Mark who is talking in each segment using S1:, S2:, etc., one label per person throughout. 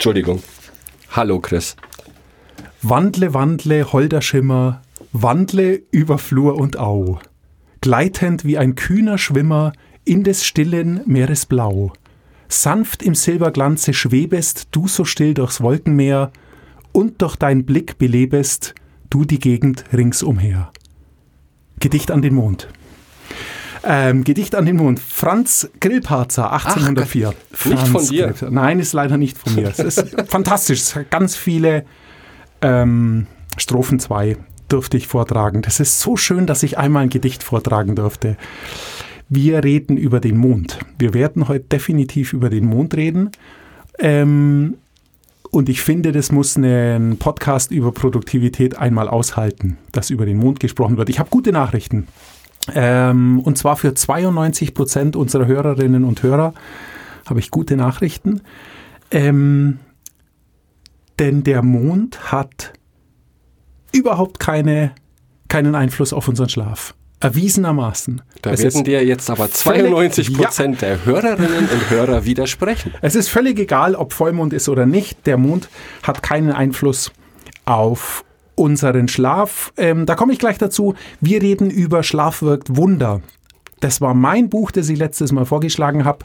S1: Entschuldigung. Hallo Chris.
S2: Wandle, wandle, holder Schimmer, wandle über Flur und Au, gleitend wie ein kühner Schwimmer in des stillen Meeres Blau. Sanft im Silberglanze schwebest du so still durchs Wolkenmeer und durch dein Blick belebest du die Gegend ringsumher. Gedicht an den Mond. Ähm, Gedicht an den Mond. Franz Grillparzer, 1804.
S1: nicht von dir.
S2: Grillparzer. Nein, ist leider nicht von mir. Es ist fantastisch. Es hat ganz viele ähm, Strophen 2 durfte ich vortragen. Das ist so schön, dass ich einmal ein Gedicht vortragen durfte. Wir reden über den Mond. Wir werden heute definitiv über den Mond reden. Ähm, und ich finde, das muss ein Podcast über Produktivität einmal aushalten, dass über den Mond gesprochen wird. Ich habe gute Nachrichten. Ähm, und zwar für 92 Prozent unserer Hörerinnen und Hörer habe ich gute Nachrichten. Ähm, denn der Mond hat überhaupt keine, keinen Einfluss auf unseren Schlaf. Erwiesenermaßen.
S1: Da
S2: Es
S1: werden dir jetzt aber
S2: völlig-
S1: 92 Prozent der Hörerinnen und Hörer widersprechen.
S2: Es ist völlig egal, ob Vollmond ist oder nicht. Der Mond hat keinen Einfluss auf unseren Schlaf. Ähm, da komme ich gleich dazu. Wir reden über Schlaf wirkt Wunder. Das war mein Buch, das ich letztes Mal vorgeschlagen habe.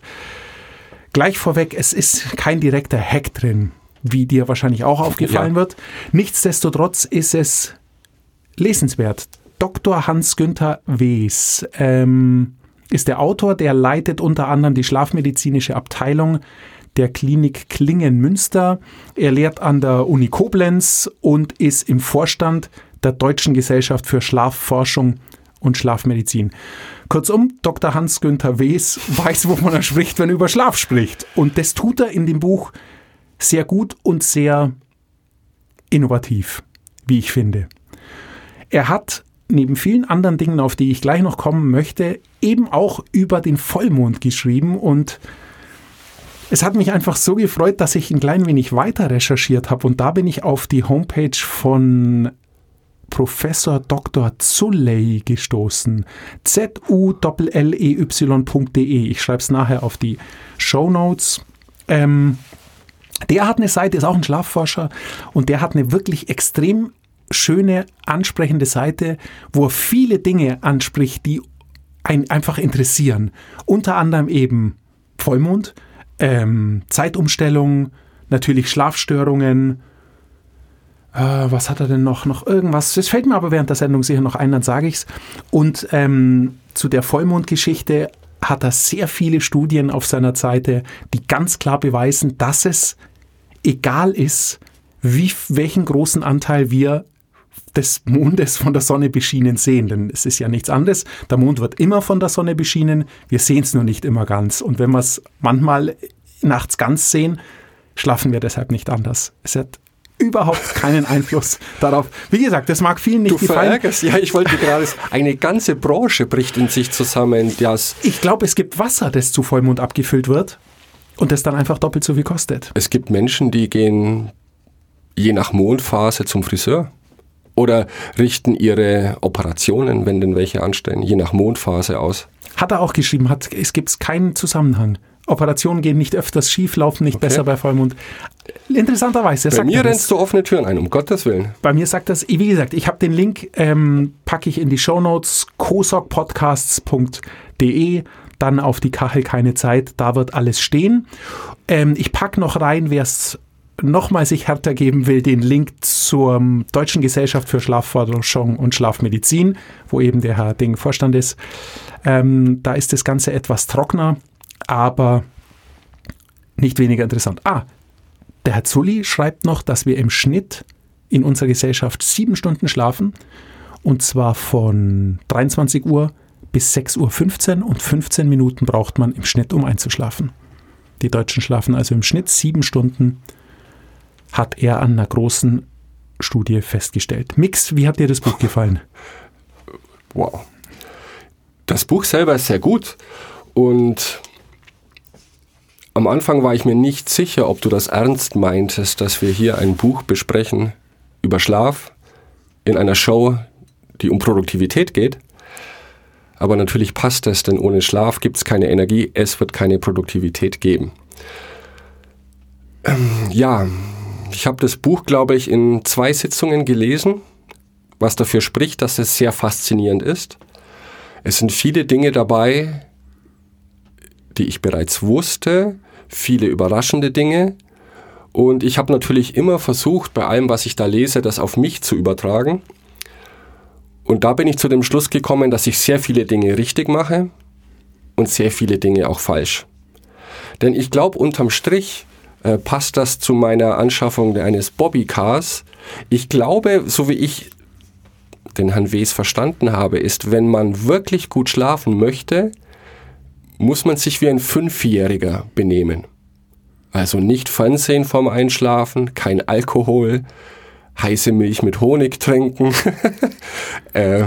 S2: Gleich vorweg, es ist kein direkter Hack drin, wie dir wahrscheinlich auch aufgefallen
S1: Ja.
S2: wird. Nichtsdestotrotz ist es lesenswert. Dr. Hans-Günther Wes ähm, ist der Autor, der leitet unter anderem die schlafmedizinische Abteilung der Klinik Klingen-Münster. Er lehrt an der Uni Koblenz und ist im Vorstand der Deutschen Gesellschaft für Schlafforschung und Schlafmedizin. Kurzum, Dr. Hans-Günther Wes weiß, wovon er spricht, wenn er über Schlaf spricht. Und das tut er in dem Buch sehr gut und sehr innovativ, wie ich finde. Er hat neben vielen anderen Dingen, auf die ich gleich noch kommen möchte, eben auch über den Vollmond geschrieben und es hat mich einfach so gefreut, dass ich ein klein wenig weiter recherchiert habe und da bin ich auf die Homepage von Professor Dr. Zulley gestoßen. Z-U-L-L-E-Y.de. Ich schreibe es nachher auf die Show Notes. Ähm, der hat eine Seite, ist auch ein Schlafforscher und der hat eine wirklich extrem schöne, ansprechende Seite, wo er viele Dinge anspricht, die einen einfach interessieren. Unter anderem eben Vollmond, ähm, Zeitumstellung, natürlich Schlafstörungen. Äh, was hat er denn noch? Noch irgendwas. Das fällt mir aber während der Sendung sicher noch ein, dann sage ich's. Und ähm, zu der Vollmondgeschichte hat er sehr viele Studien auf seiner Seite, die ganz klar beweisen, dass es egal ist, wie, welchen großen Anteil wir des Mondes von der Sonne beschienen sehen. Denn es ist ja nichts anderes. Der Mond wird immer von der Sonne beschienen. Wir sehen es nur nicht immer ganz. Und wenn wir es manchmal nachts ganz sehen, schlafen wir deshalb nicht anders. Es hat überhaupt keinen Einfluss darauf. Wie gesagt, das mag vielen nicht
S1: Du
S2: gefallen.
S1: verärgerst, ja, ich wollte gerade, eine ganze Branche bricht in sich zusammen, das
S2: Ich glaube, es gibt Wasser, das zu Vollmond abgefüllt wird und das dann einfach doppelt so viel kostet.
S1: Es gibt Menschen, die gehen je nach Mondphase zum Friseur oder richten ihre Operationen, wenn denn welche anstellen, je nach Mondphase aus.
S2: Hat er auch geschrieben, hat, es gibt keinen Zusammenhang. Operationen gehen nicht öfters schief, laufen nicht besser bei Vollmond. Interessanterweise,
S1: Bei
S2: sagt
S1: mir rennst du offene Türen ein, um Gottes Willen.
S2: Bei mir sagt das, wie gesagt, ich habe den Link, ähm, packe ich in die Shownotes, kosokpodcasts.de, dann auf die Kachel keine Zeit, da wird alles stehen. Ähm, ich packe noch rein, wer es nochmal sich härter geben will, den Link zur Deutschen Gesellschaft für Schlafforschung und Schlafmedizin, wo eben der Herr Ding Vorstand ist. Ähm, da ist das Ganze etwas trockener, aber nicht weniger interessant. Ah, der Herr Zulli schreibt noch, dass wir im Schnitt in unserer Gesellschaft sieben Stunden schlafen. Und zwar von 23 Uhr bis 6.15 Uhr und 15 Minuten braucht man im Schnitt, um einzuschlafen. Die Deutschen schlafen also im Schnitt sieben Stunden, hat er an einer großen Studie festgestellt. Mix, wie hat dir das Buch gefallen?
S1: Wow. Das Buch selber ist sehr gut und am Anfang war ich mir nicht sicher, ob du das ernst meintest, dass wir hier ein Buch besprechen über Schlaf in einer Show, die um Produktivität geht. Aber natürlich passt es, denn ohne Schlaf gibt es keine Energie, es wird keine Produktivität geben. Ähm, ja, ich habe das Buch, glaube ich, in zwei Sitzungen gelesen, was dafür spricht, dass es sehr faszinierend ist. Es sind viele Dinge dabei, die ich bereits wusste, viele überraschende Dinge. Und ich habe natürlich immer versucht, bei allem, was ich da lese, das auf mich zu übertragen. Und da bin ich zu dem Schluss gekommen, dass ich sehr viele Dinge richtig mache und sehr viele Dinge auch falsch. Denn ich glaube, unterm Strich äh, passt das zu meiner Anschaffung eines Bobbycars. Ich glaube, so wie ich den Herrn Wes verstanden habe, ist, wenn man wirklich gut schlafen möchte, muss man sich wie ein Fünfjähriger benehmen. Also nicht Fernsehen vorm Einschlafen, kein Alkohol, heiße Milch mit Honig trinken. äh,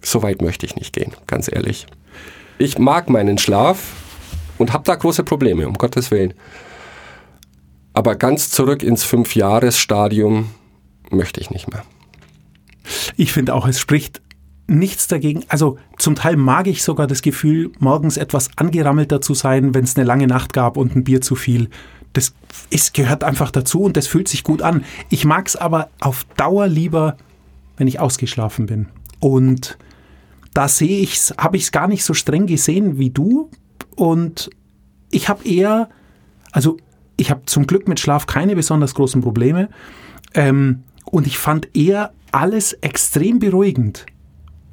S1: so weit möchte ich nicht gehen, ganz ehrlich. Ich mag meinen Schlaf und habe da große Probleme, um Gottes Willen. Aber ganz zurück ins Fünfjahresstadium möchte ich nicht mehr.
S2: Ich finde auch, es spricht nichts dagegen. Also zum Teil mag ich sogar das Gefühl, morgens etwas angerammelter zu sein, wenn es eine lange Nacht gab und ein Bier zu viel das ist, gehört einfach dazu und das fühlt sich gut an. Ich mag es aber auf Dauer lieber, wenn ich ausgeschlafen bin. Und da sehe ich's, habe ich es gar nicht so streng gesehen wie du. Und ich habe eher, also ich habe zum Glück mit Schlaf keine besonders großen Probleme. Ähm, und ich fand eher alles extrem beruhigend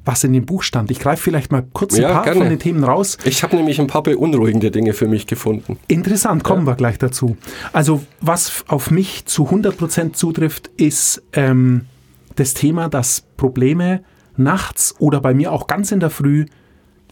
S2: was in dem Buch stand. Ich greife vielleicht mal kurz ein ja, paar gerne. von den Themen raus.
S1: Ich habe nämlich ein paar beunruhigende Dinge für mich gefunden.
S2: Interessant, kommen ja. wir gleich dazu. Also was auf mich zu 100% zutrifft, ist ähm, das Thema, dass Probleme nachts oder bei mir auch ganz in der Früh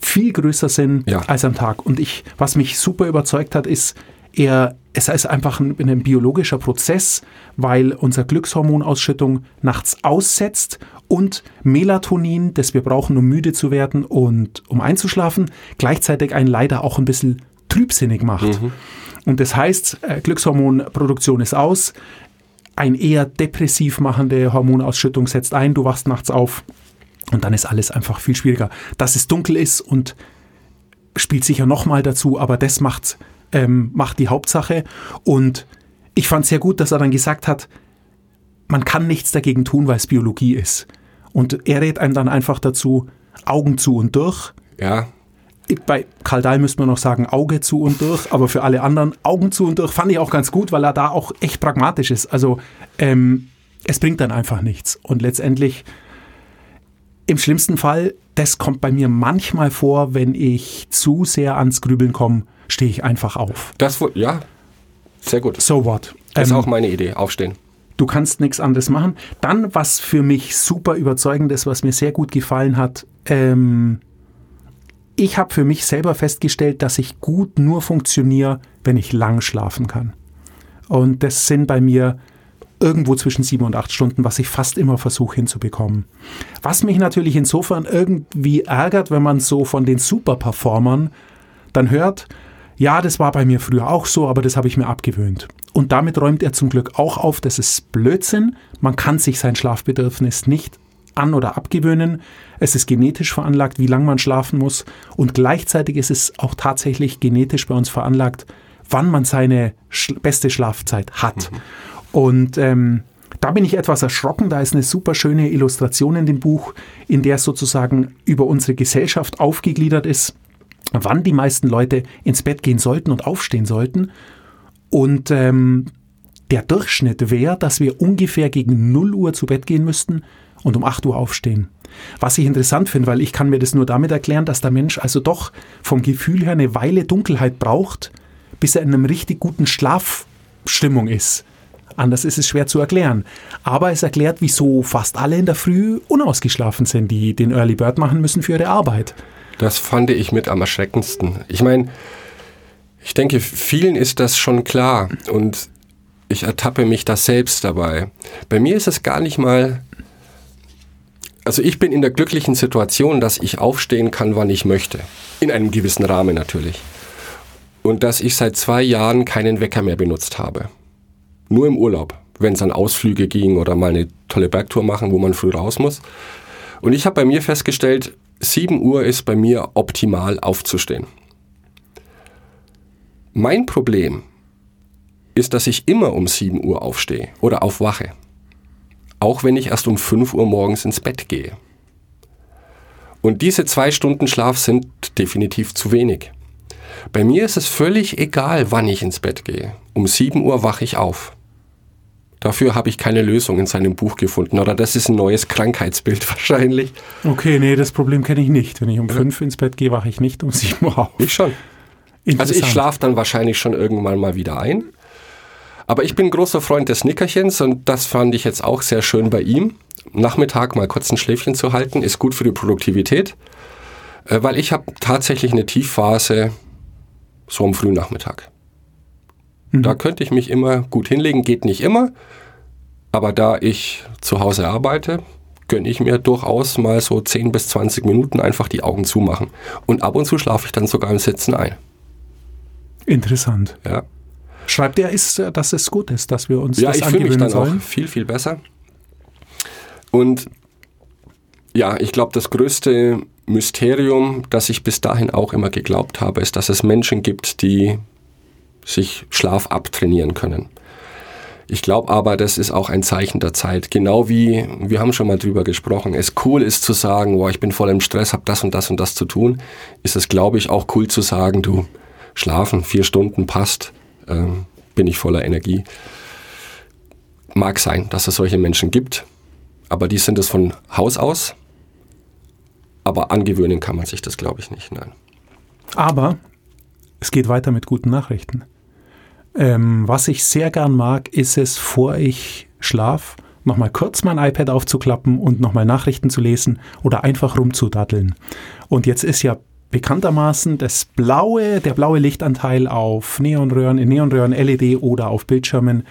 S2: viel größer sind ja. als am Tag. Und ich, was mich super überzeugt hat, ist, er, es ist einfach ein, ein biologischer Prozess, weil unsere Glückshormonausschüttung nachts aussetzt und Melatonin, das wir brauchen, um müde zu werden und um einzuschlafen, gleichzeitig einen leider auch ein bisschen trübsinnig macht. Mhm. Und das heißt, äh, Glückshormonproduktion ist aus, ein eher depressiv machende Hormonausschüttung setzt ein, du wachst nachts auf und dann ist alles einfach viel schwieriger. Dass es dunkel ist und spielt sicher nochmal dazu, aber das macht, ähm, macht die Hauptsache. Und ich fand sehr gut, dass er dann gesagt hat, man kann nichts dagegen tun, weil es Biologie ist. Und er rät einem dann einfach dazu, Augen zu und durch.
S1: Ja.
S2: Bei Karl Dahl müsste man noch sagen, Auge zu und durch, aber für alle anderen Augen zu und durch fand ich auch ganz gut, weil er da auch echt pragmatisch ist. Also ähm, es bringt dann einfach nichts. Und letztendlich, im schlimmsten Fall, das kommt bei mir manchmal vor, wenn ich zu sehr ans Grübeln komme, stehe ich einfach auf.
S1: Das, ja, sehr gut.
S2: So what?
S1: Das ist ähm, auch meine Idee, aufstehen
S2: du kannst nichts anderes machen. Dann, was für mich super überzeugend ist, was mir sehr gut gefallen hat, ähm, ich habe für mich selber festgestellt, dass ich gut nur funktioniere, wenn ich lang schlafen kann. Und das sind bei mir irgendwo zwischen sieben und acht Stunden, was ich fast immer versuche hinzubekommen. Was mich natürlich insofern irgendwie ärgert, wenn man so von den Superperformern dann hört, ja, das war bei mir früher auch so, aber das habe ich mir abgewöhnt. Und damit räumt er zum Glück auch auf, das ist Blödsinn. Man kann sich sein Schlafbedürfnis nicht an- oder abgewöhnen. Es ist genetisch veranlagt, wie lange man schlafen muss. Und gleichzeitig ist es auch tatsächlich genetisch bei uns veranlagt, wann man seine beste Schlafzeit hat. Mhm. Und ähm, da bin ich etwas erschrocken. Da ist eine super schöne Illustration in dem Buch, in der sozusagen über unsere Gesellschaft aufgegliedert ist, wann die meisten Leute ins Bett gehen sollten und aufstehen sollten. Und ähm, der Durchschnitt wäre, dass wir ungefähr gegen 0 Uhr zu Bett gehen müssten und um 8 Uhr aufstehen. Was ich interessant finde, weil ich kann mir das nur damit erklären, dass der Mensch also doch vom Gefühl her eine Weile Dunkelheit braucht, bis er in einem richtig guten Schlafstimmung ist. Anders ist es schwer zu erklären. Aber es erklärt, wieso fast alle in der Früh unausgeschlafen sind, die den Early Bird machen müssen für ihre Arbeit.
S1: Das fand ich mit am erschreckendsten. Ich meine, Ich denke, vielen ist das schon klar und ich ertappe mich da selbst dabei. Bei mir ist es gar nicht mal. Also ich bin in der glücklichen Situation, dass ich aufstehen kann, wann ich möchte. In einem gewissen Rahmen natürlich. Und dass ich seit zwei Jahren keinen Wecker mehr benutzt habe. Nur im Urlaub, wenn es an Ausflüge ging oder mal eine tolle Bergtour machen, wo man früh raus muss. Und ich habe bei mir festgestellt, 7 Uhr ist bei mir optimal aufzustehen. Mein Problem ist, dass ich immer um 7 Uhr aufstehe oder aufwache. Auch wenn ich erst um 5 Uhr morgens ins Bett gehe. Und diese zwei Stunden Schlaf sind definitiv zu wenig. Bei mir ist es völlig egal, wann ich ins Bett gehe. Um 7 Uhr wache ich auf. Dafür habe ich keine Lösung in seinem Buch gefunden. Oder das ist ein neues Krankheitsbild wahrscheinlich.
S2: Okay, nee, das Problem kenne ich nicht. Wenn ich um 5 ins Bett gehe, wache ich nicht um 7 Uhr auf.
S1: Ich schon. Also ich schlafe dann wahrscheinlich schon irgendwann mal wieder ein. Aber ich bin großer Freund des Nickerchens und das fand ich jetzt auch sehr schön bei ihm. Nachmittag mal kurz ein Schläfchen zu halten, ist gut für die Produktivität, äh, weil ich habe tatsächlich eine Tiefphase so am frühen Nachmittag.
S2: Mhm.
S1: Da könnte ich mich immer gut hinlegen, geht nicht immer, aber da ich zu Hause arbeite, gönne ich mir durchaus mal so 10 bis 20 Minuten einfach die Augen zumachen. Und ab und zu schlafe ich dann sogar im Sitzen ein.
S2: Interessant.
S1: Ja.
S2: Schreibt er, ist, dass es gut ist, dass wir uns
S1: Ja,
S2: das
S1: ich fühle mich
S2: angewöhnen
S1: dann auch
S2: sollen?
S1: viel, viel besser. Und ja, ich glaube, das größte Mysterium, das ich bis dahin auch immer geglaubt habe, ist, dass es Menschen gibt, die sich Schlaf abtrainieren können. Ich glaube aber, das ist auch ein Zeichen der Zeit. Genau wie, wir haben schon mal drüber gesprochen, es cool ist zu sagen, boah, ich bin voll im Stress, habe das und das und das zu tun, ist es, glaube ich, auch cool zu sagen, du, schlafen, vier Stunden passt, ähm, bin ich voller Energie. Mag sein, dass es solche Menschen gibt, aber die sind es von Haus aus. Aber angewöhnen kann man sich das, glaube ich, nicht. Nein.
S2: Aber es geht weiter mit guten Nachrichten. Ähm, was ich sehr gern mag, ist es, vor ich schlaf, nochmal kurz mein iPad aufzuklappen und nochmal Nachrichten zu lesen oder einfach rumzudatteln. Und jetzt ist ja bekanntermaßen das blaue, der blaue Lichtanteil auf Neonröhren, in Neonröhren, LED oder auf Bildschirmen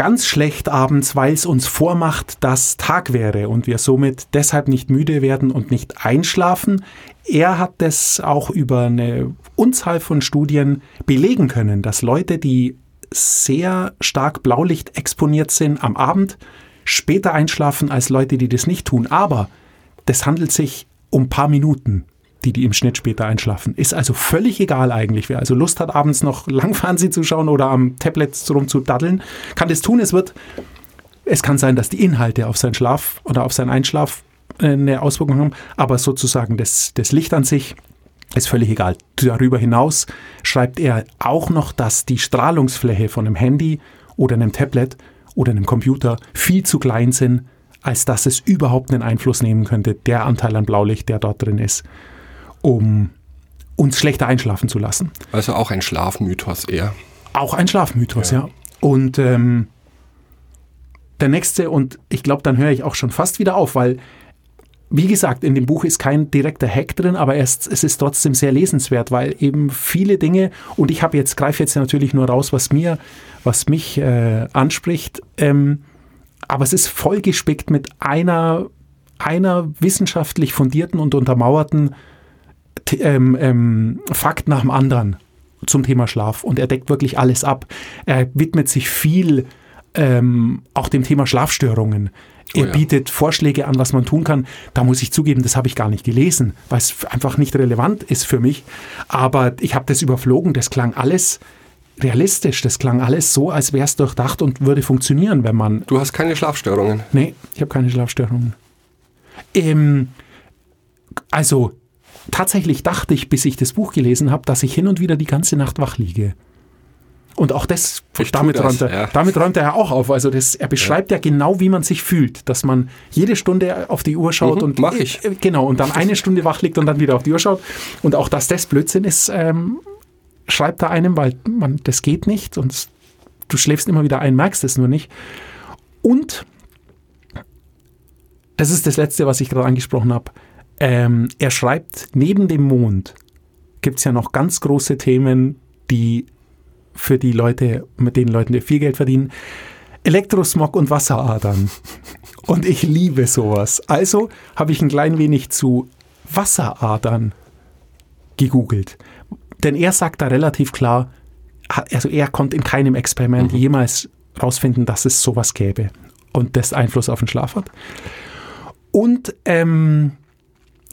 S2: ganz schlecht abends, weil es uns vormacht, dass Tag wäre und wir somit deshalb nicht müde werden und nicht einschlafen. Er hat das auch über eine Unzahl von Studien belegen können, dass Leute, die sehr stark Blaulicht exponiert sind am Abend, später einschlafen als Leute, die das nicht tun. Aber das handelt sich um ein paar Minuten die, die im Schnitt später einschlafen. Ist also völlig egal eigentlich. Wer also Lust hat, abends noch lang Fernsehen zu schauen oder am Tablet rumzudaddeln, kann das tun. Es wird, es kann sein, dass die Inhalte auf seinen Schlaf oder auf seinen Einschlaf äh, eine Auswirkung haben, aber sozusagen das, das Licht an sich ist völlig egal. Darüber hinaus schreibt er auch noch, dass die Strahlungsfläche von einem Handy oder einem Tablet oder einem Computer viel zu klein sind, als dass es überhaupt einen Einfluss nehmen könnte, der Anteil an Blaulicht, der dort drin ist um uns schlechter einschlafen zu lassen.
S1: Also auch ein Schlafmythos eher.
S2: Auch ein Schlafmythos, ja. Und ähm, der nächste, und ich glaube, dann höre ich auch schon fast wieder auf, weil, wie gesagt, in dem Buch ist kein direkter Hack drin, aber es, es ist trotzdem sehr lesenswert, weil eben viele Dinge, und ich habe jetzt, greife jetzt natürlich nur raus, was mir, was mich äh, anspricht, ähm, aber es ist vollgespickt mit einer, einer wissenschaftlich fundierten und untermauerten ähm, ähm, Fakt nach dem anderen zum Thema Schlaf und er deckt wirklich alles ab. Er widmet sich viel ähm, auch dem Thema Schlafstörungen. Er
S1: Oh ja.
S2: bietet Vorschläge an, was man tun kann. Da muss ich zugeben, das habe ich gar nicht gelesen, weil es einfach nicht relevant ist für mich. Aber ich habe das überflogen. Das klang alles realistisch. Das klang alles so, als wäre es durchdacht und würde funktionieren, wenn man
S1: Du hast keine Schlafstörungen.
S2: Nee, ich habe keine Schlafstörungen. Ähm, also, tatsächlich dachte ich, bis ich das Buch gelesen habe, dass ich hin und wieder die ganze Nacht wach liege. Und auch das,
S1: Ich
S2: damit, räumt er,
S1: ja.
S2: damit räumt er ja auch auf. Also das, er beschreibt ja. genau, wie man sich fühlt, dass man jede Stunde auf die Uhr schaut
S1: Mhm,
S2: und
S1: mach ich.
S2: äh, genau und dann eine Stunde wach liegt und dann wieder auf die Uhr schaut. Und auch, dass das Blödsinn ist, ähm, schreibt er einem, weil man das geht nicht und du schläfst immer wieder ein, merkst es nur nicht. Und das ist das Letzte, was ich gerade angesprochen habe. Ähm, er schreibt, neben dem Mond gibt es ja noch ganz große Themen, die für die Leute, mit den Leuten, die viel Geld verdienen. Elektrosmog und Wasseradern. Und ich liebe sowas. Also habe ich ein klein wenig zu Wasseradern gegoogelt. Denn er sagt da relativ klar, also er konnte in keinem Experiment jemals rausfinden, dass es sowas gäbe und das Einfluss auf den Schlaf hat. Und ähm,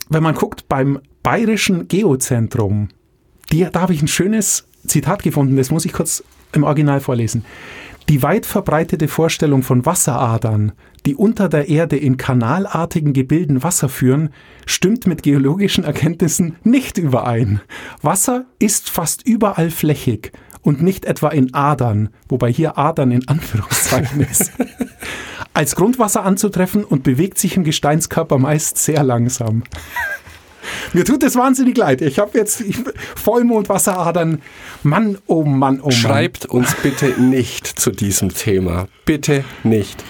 S2: wenn man guckt beim Bayerischen Geozentrum, die, da habe ich ein schönes Zitat gefunden, das muss ich kurz im Original vorlesen. Die weit verbreitete Vorstellung von Wasseradern, die unter der Erde in kanalartigen Gebilden Wasser führen, stimmt mit geologischen Erkenntnissen nicht überein. Wasser ist fast überall flächig und nicht etwa in Adern, wobei hier Adern in Anführungszeichen ist. Als Grundwasser anzutreffen und bewegt sich im Gesteinskörper meist sehr langsam. Mir tut es wahnsinnig leid. Ich habe jetzt ich, Vollmond, Wasseradern. Mann, oh Mann, oh Mann.
S1: Schreibt uns bitte nicht zu diesem Thema. Bitte nicht.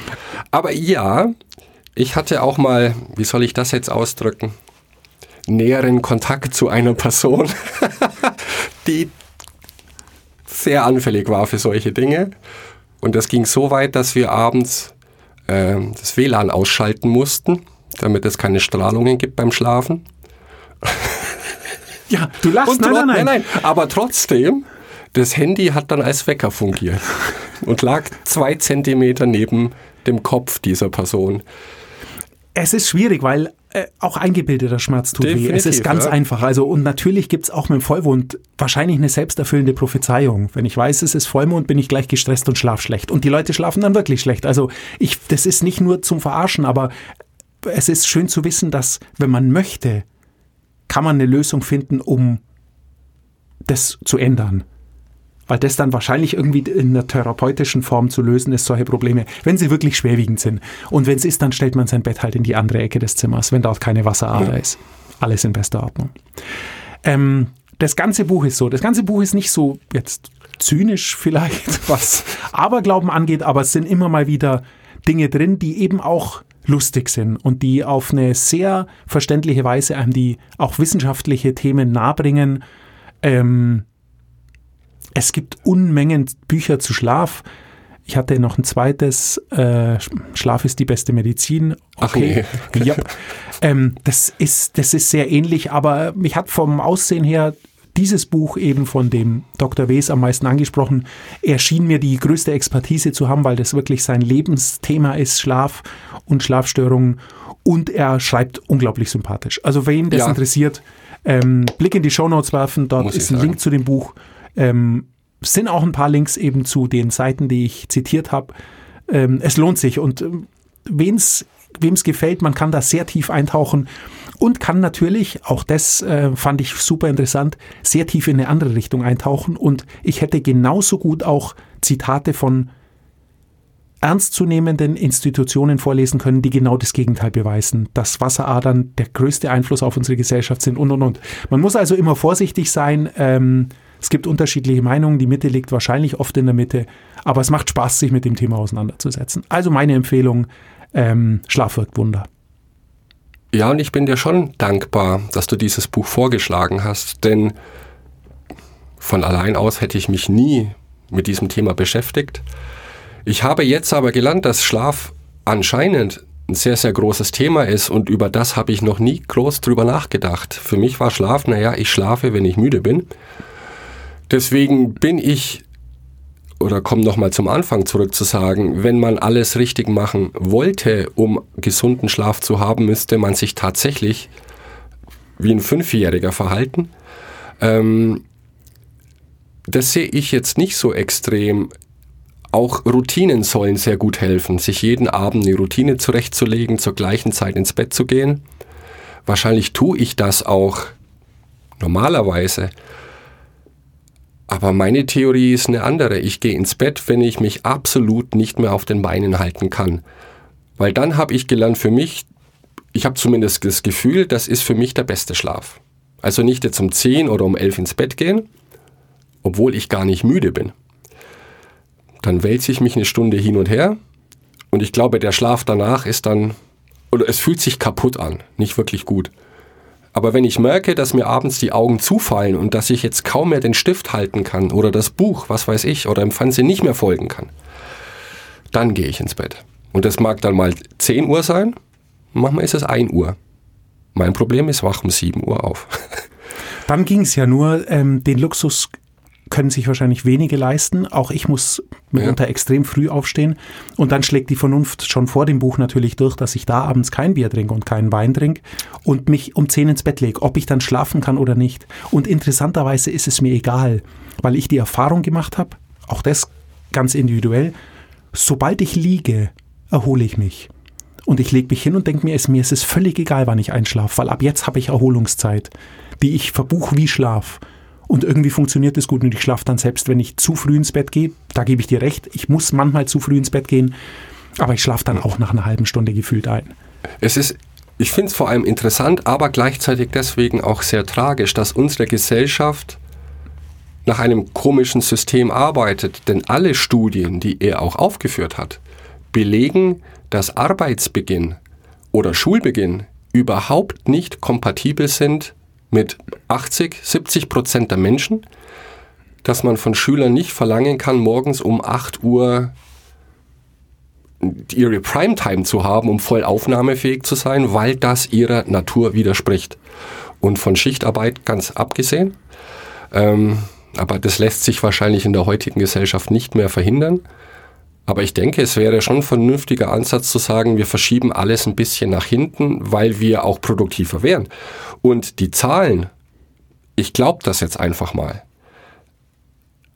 S1: Aber ja, ich hatte auch mal, wie soll ich das jetzt ausdrücken? Näheren Kontakt zu einer Person, die sehr anfällig war für solche Dinge. Und das ging so weit, dass wir abends äh, das WLAN ausschalten mussten, damit es keine Strahlungen gibt beim Schlafen.
S2: Ja, du lachst.
S1: Und
S2: nein, nein, nein,
S1: nein. Aber trotzdem, das Handy hat dann als Wecker fungiert und lag zwei Zentimeter neben dem Kopf dieser Person.
S2: Es ist schwierig, weil äh, auch eingebildeter Schmerz tut weh. Es
S1: Definitiv,
S2: ist ganz
S1: ja.
S2: einfach. Also, und natürlich gibt es auch mit dem Vollmond wahrscheinlich eine selbsterfüllende Prophezeiung. Wenn ich weiß, es ist Vollmond, bin ich gleich gestresst und schlaf schlecht. Und die Leute schlafen dann wirklich schlecht. Also, ich, das ist nicht nur zum Verarschen, aber es ist schön zu wissen, dass, wenn man möchte, kann man eine Lösung finden, um das zu ändern. Weil das dann wahrscheinlich irgendwie in einer therapeutischen Form zu lösen ist, solche Probleme, wenn sie wirklich schwerwiegend sind. Und wenn es ist, dann stellt man sein Bett halt in die andere Ecke des Zimmers, wenn dort keine Wasserader ist. Alles in bester Ordnung. Ähm, das ganze Buch ist so. Das ganze Buch ist nicht so jetzt zynisch vielleicht, was Aberglauben angeht, aber es sind immer mal wieder Dinge drin, die eben auch lustig sind und die auf eine sehr verständliche Weise einem die auch wissenschaftliche Themen nahebringen. Ähm, es gibt Unmengen Bücher zu Schlaf. Ich hatte noch ein zweites, äh, Schlaf ist die beste Medizin.
S1: Ach nee.
S2: Ja. Ähm, das, ist, das ist sehr ähnlich, aber mich hat vom Aussehen her dieses Buch eben von dem Dr. Wes am meisten angesprochen. Er schien mir die größte Expertise zu haben, weil das wirklich sein Lebensthema ist, Schlaf und Schlafstörungen. Und er schreibt unglaublich sympathisch. Also wen das
S1: Ja.
S2: interessiert, ähm, Blick in die Shownotes werfen, dort
S1: Muss
S2: ist ein
S1: sagen.
S2: Link zu dem Buch. Ähm, sind auch ein paar Links eben zu den Seiten, die ich zitiert habe. Ähm, es lohnt sich und ähm, wem es gefällt, man kann da sehr tief eintauchen und kann natürlich, auch das äh, fand ich super interessant, sehr tief in eine andere Richtung eintauchen und ich hätte genauso gut auch Zitate von ernstzunehmenden Institutionen vorlesen können, die genau das Gegenteil beweisen, dass Wasseradern der größte Einfluss auf unsere Gesellschaft sind und und und. Man muss also immer vorsichtig sein. Ähm, es gibt unterschiedliche Meinungen, die Mitte liegt wahrscheinlich oft in der Mitte, aber es macht Spaß, sich mit dem Thema auseinanderzusetzen. Also meine Empfehlung, ähm, Schlaf wirkt Wunder.
S1: Ja, und ich bin dir schon dankbar, dass du dieses Buch vorgeschlagen hast, denn von allein aus hätte ich mich nie mit diesem Thema beschäftigt. Ich habe jetzt aber gelernt, dass Schlaf anscheinend ein sehr, sehr großes Thema ist und über das habe ich noch nie groß drüber nachgedacht. Für mich war Schlaf, naja, ich schlafe, wenn ich müde bin. Deswegen bin ich, oder komme nochmal zum Anfang zurück zu sagen, wenn man alles richtig machen wollte, um gesunden Schlaf zu haben, müsste man sich tatsächlich wie ein Fünfjähriger verhalten. Ähm, das sehe ich jetzt nicht so extrem. Auch Routinen sollen sehr gut helfen, sich jeden Abend eine Routine zurechtzulegen, zur gleichen Zeit ins Bett zu gehen. Wahrscheinlich tue ich das auch normalerweise. Aber meine Theorie ist eine andere. Ich gehe ins Bett, wenn ich mich absolut nicht mehr auf den Beinen halten kann. Weil dann habe ich gelernt für mich, ich habe zumindest das Gefühl, das ist für mich der beste Schlaf. Also nicht jetzt um 10 oder um 11 ins Bett gehen, obwohl ich gar nicht müde bin. Dann wälze ich mich eine Stunde hin und her und ich glaube, der Schlaf danach ist dann, oder es fühlt sich kaputt an, nicht wirklich gut. Aber wenn ich merke, dass mir abends die Augen zufallen und dass ich jetzt kaum mehr den Stift halten kann oder das Buch, was weiß ich, oder im Fernsehen nicht mehr folgen kann, dann gehe ich ins Bett. Und das mag dann mal 10 Uhr sein, manchmal ist es 1 Uhr. Mein Problem ist, wach um 7 Uhr auf.
S2: Dann ging es ja nur, ähm, den Luxus können sich wahrscheinlich wenige leisten. Auch ich muss mitunter
S1: Ja.
S2: extrem früh aufstehen. Und dann schlägt die Vernunft schon vor dem Buch natürlich durch, dass ich da abends kein Bier trinke und keinen Wein trinke und mich um 10 ins Bett lege, ob ich dann schlafen kann oder nicht. Und interessanterweise ist es mir egal, weil ich die Erfahrung gemacht habe, auch das ganz individuell, sobald ich liege, erhole ich mich. Und ich lege mich hin und denke mir, es, mir ist es völlig egal, wann ich einschlafe, weil ab jetzt habe ich Erholungszeit, die ich verbuche wie Schlaf. Und irgendwie funktioniert es gut und ich schlafe dann selbst, wenn ich zu früh ins Bett gehe. Da gebe ich dir recht, ich muss manchmal zu früh ins Bett gehen, aber ich schlafe dann auch nach einer halben Stunde gefühlt ein.
S1: Es ist, ich finde es vor allem interessant, aber gleichzeitig deswegen auch sehr tragisch, dass unsere Gesellschaft nach einem komischen System arbeitet. Denn alle Studien, die er auch aufgeführt hat, belegen, dass Arbeitsbeginn oder Schulbeginn überhaupt nicht kompatibel sind mit 80, 70 Prozent der Menschen, dass man von Schülern nicht verlangen kann, morgens um 8 Uhr ihre Primetime zu haben, um voll aufnahmefähig zu sein, weil das ihrer Natur widerspricht. Und von Schichtarbeit ganz abgesehen. Ähm, aber das lässt sich wahrscheinlich in der heutigen Gesellschaft nicht mehr verhindern. Aber ich denke, es wäre schon ein vernünftiger Ansatz zu sagen, wir verschieben alles ein bisschen nach hinten, weil wir auch produktiver wären. Und die Zahlen, ich glaube das jetzt einfach mal.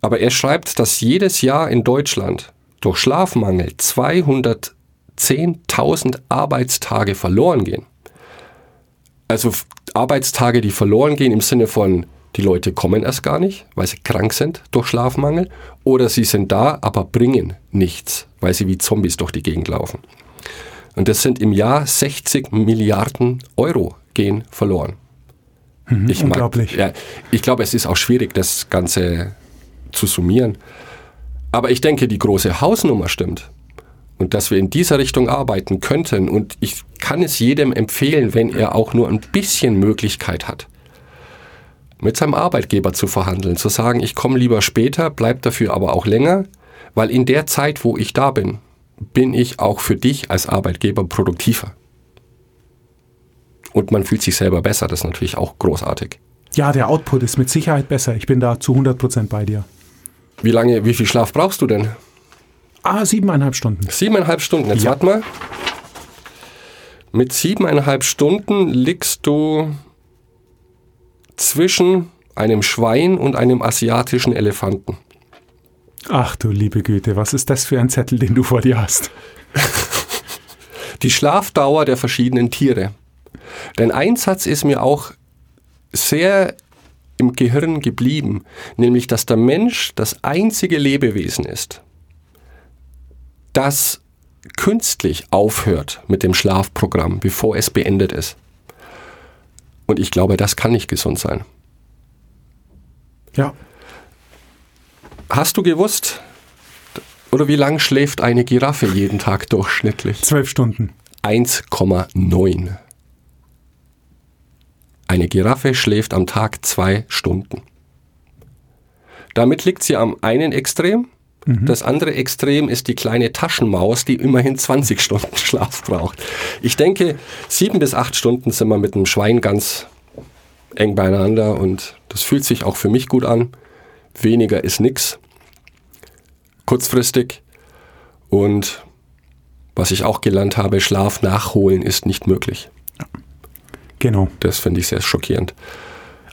S1: Aber er schreibt, dass jedes Jahr in Deutschland durch Schlafmangel 210.000 Arbeitstage verloren gehen. Also Arbeitstage, die verloren gehen im Sinne von, die Leute kommen erst gar nicht, weil sie krank sind durch Schlafmangel, oder sie sind da, aber bringen nichts, weil sie wie Zombies durch die Gegend laufen. Und das sind im Jahr 60 Milliarden Euro gehen verloren. Ich mag-
S2: unglaublich.
S1: ja, ich glaube, es ist auch schwierig, das Ganze zu summieren. Aber ich denke, die große Hausnummer stimmt. Und dass wir in dieser Richtung arbeiten könnten. Und ich kann es jedem empfehlen, wenn er auch nur ein bisschen Möglichkeit hat, mit seinem Arbeitgeber zu verhandeln, zu sagen, ich komme lieber später, bleib dafür aber auch länger, weil in der Zeit, wo ich da bin, bin ich auch für dich als Arbeitgeber produktiver. Und man fühlt sich selber besser, das ist natürlich auch großartig.
S2: Ja, der Output ist mit Sicherheit besser. Ich bin da zu 100% bei dir.
S1: Wie lange, wie viel Schlaf brauchst du denn?
S2: Ah, siebeneinhalb Stunden.
S1: Siebeneinhalb Stunden. Jetzt
S2: Ja.
S1: warte mal. Mit siebeneinhalb Stunden liegst du zwischen einem Schwein und einem asiatischen Elefanten.
S2: Ach du liebe Güte, was ist das für ein Zettel, den du vor dir hast?
S1: Die Schlafdauer der verschiedenen Tiere. Denn ein Satz ist mir auch sehr im Gehirn geblieben, nämlich dass der Mensch das einzige Lebewesen ist, das künstlich aufhört mit dem Schlafprogramm, bevor es beendet ist. Und ich glaube, das kann nicht gesund sein.
S2: Ja,
S1: Hast du gewusst, oder wie lang schläft eine Giraffe jeden Tag durchschnittlich?
S2: zwölf Stunden.
S1: 1,9. Eine Giraffe schläft am Tag zwei Stunden. Damit liegt sie am einen Extrem. Das andere Extrem ist die kleine Taschenmaus, die immerhin 20 Stunden Schlaf braucht. Ich denke, sieben bis acht Stunden sind wir mit einem Schwein ganz eng beieinander und das fühlt sich auch für mich gut an. Weniger ist nix. Kurzfristig. Und was ich auch gelernt habe, Schlaf nachholen ist nicht möglich.
S2: Genau.
S1: Das finde ich sehr schockierend.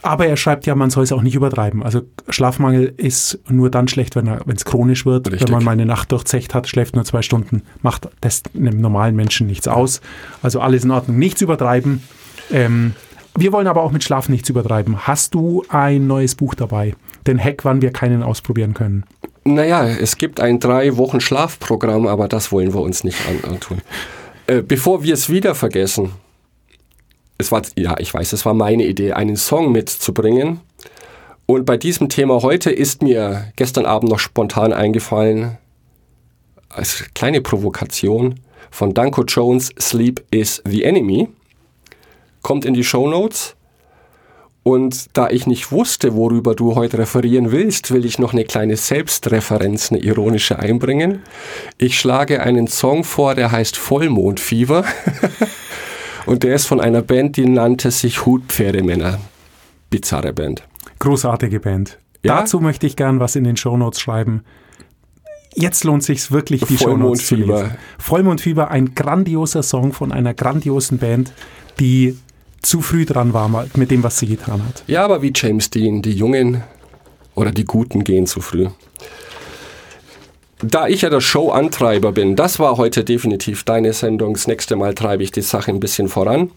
S2: Aber er schreibt ja, man soll es auch nicht übertreiben. Also Schlafmangel ist nur dann schlecht, wenn er- wenn es chronisch wird.
S1: Richtig.
S2: Wenn man mal eine Nacht durchzecht hat, schläft nur zwei Stunden, macht das einem normalen Menschen nichts aus. Also alles in Ordnung. Nichts übertreiben. Ähm, wir wollen aber auch mit Schlaf nichts übertreiben. Hast du ein neues Buch dabei? Den Hack, wann wir keinen ausprobieren können.
S1: Naja, es gibt ein drei Wochen Schlafprogramm, aber das wollen wir uns nicht an- antun. Äh, bevor wir es wieder vergessen, es war, ja, ich weiß, es war meine Idee, einen Song mitzubringen. Und bei diesem Thema heute ist mir gestern Abend noch spontan eingefallen, als kleine Provokation von Danko Jones, Sleep is the Enemy. Kommt in die Show Notes. Und da ich nicht wusste, worüber du heute referieren willst, will ich noch eine kleine Selbstreferenz, eine ironische einbringen. Ich schlage einen Song vor, der heißt Vollmondfieber. Und der ist von einer Band, die nannte sich Hutpferdemänner. Bizarre Band.
S2: Großartige Band.
S1: Ja?
S2: Dazu möchte ich gern was in den Shownotes schreiben. Jetzt lohnt sich wirklich, die Shownotes zu
S1: Vollmondfieber.
S2: lesen. Vollmondfieber, ein grandioser Song von einer grandiosen Band, die zu früh dran war mit dem, was sie getan hat.
S1: Ja, aber wie James Dean, die Jungen oder die Guten gehen zu früh. Da ich ja der Show-Antreiber bin, das war heute definitiv deine Sendung. Das nächste Mal treibe ich die Sache ein bisschen voran.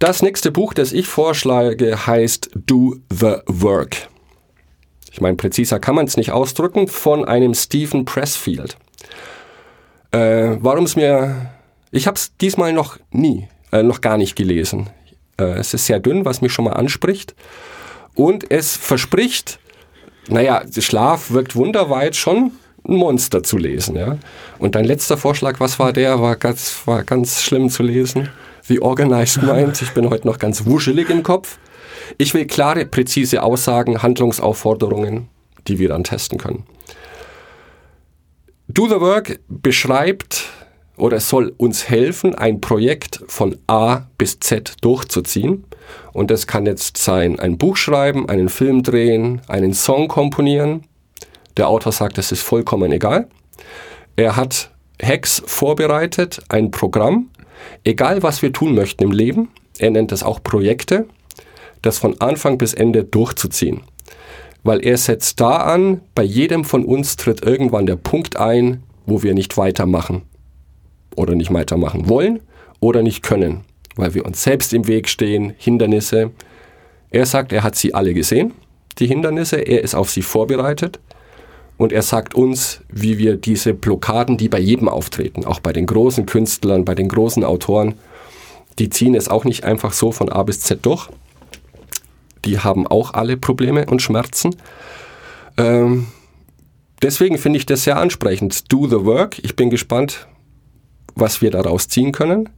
S1: Das nächste Buch, das ich vorschlage, heißt Do the Work. Ich meine, präziser kann man es nicht ausdrücken, von einem Stephen Pressfield. Äh, Warum es mir... Ich habe es diesmal noch nie, äh, noch gar nicht gelesen. Äh, es ist sehr dünn, was mich schon mal anspricht. Und es verspricht, naja, Schlaf wirkt wunderweit schon ein Monster zu lesen. Ja? Und dein letzter Vorschlag, was war der? War ganz, war ganz schlimm zu lesen. The Organized Mind. Ich bin heute noch ganz wuschelig im Kopf. Ich will klare, präzise Aussagen, Handlungsaufforderungen, die wir dann testen können. Do the Work beschreibt oder soll uns helfen, ein Projekt von A bis Z durchzuziehen. Und das kann jetzt sein, ein Buch schreiben, einen Film drehen, einen Song komponieren. Der Autor sagt, das ist vollkommen egal. Er hat Hacks vorbereitet, ein Programm, egal was wir tun möchten im Leben. Er nennt das auch Projekte, das von Anfang bis Ende durchzuziehen. Weil er setzt da an, bei jedem von uns tritt irgendwann der Punkt ein, wo wir nicht weitermachen oder nicht weitermachen wollen oder nicht können, weil wir uns selbst im Weg stehen, Hindernisse. Er sagt, er hat sie alle gesehen, die Hindernisse, er ist auf sie vorbereitet und er sagt uns, wie wir diese Blockaden, die bei jedem auftreten, auch bei den großen Künstlern, bei den großen Autoren, die ziehen es auch nicht einfach so von A bis Z durch. Die haben auch alle Probleme und Schmerzen. Ähm, deswegen finde ich das sehr ansprechend. Do the work. Ich bin gespannt, was wir daraus ziehen können.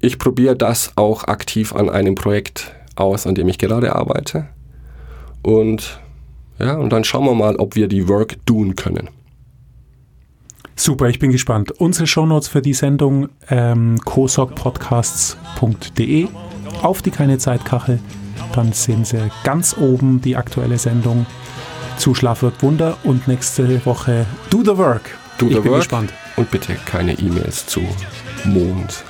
S1: Ich probiere das auch aktiv an einem Projekt aus, an dem ich gerade arbeite. Und ja, und dann schauen wir mal, ob wir die Work tun können.
S2: Super, ich bin gespannt. Unsere Shownotes für die Sendung ähm, kosokpodcasts.de auf die keine Zeitkachel. Dann sehen Sie ganz oben die aktuelle Sendung zu Schlaf wirkt Wunder und nächste Woche Do the Work.
S1: Do
S2: ich bin gespannt.
S1: Und bitte keine E-Mails zu Mond.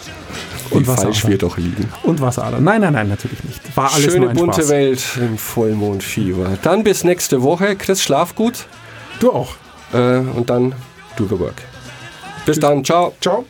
S2: Und was
S1: falsch wir doch liegen.
S2: Und Wasser. Nein, nein, nein, natürlich nicht. War alles
S1: Schöne
S2: nur ein
S1: bunte
S2: Spaß.
S1: Welt im Vollmondfieber. Dann bis nächste Woche. Chris, schlaf gut.
S2: Du auch.
S1: Äh, und dann do the work. Bis dann. Ciao.
S2: Ciao.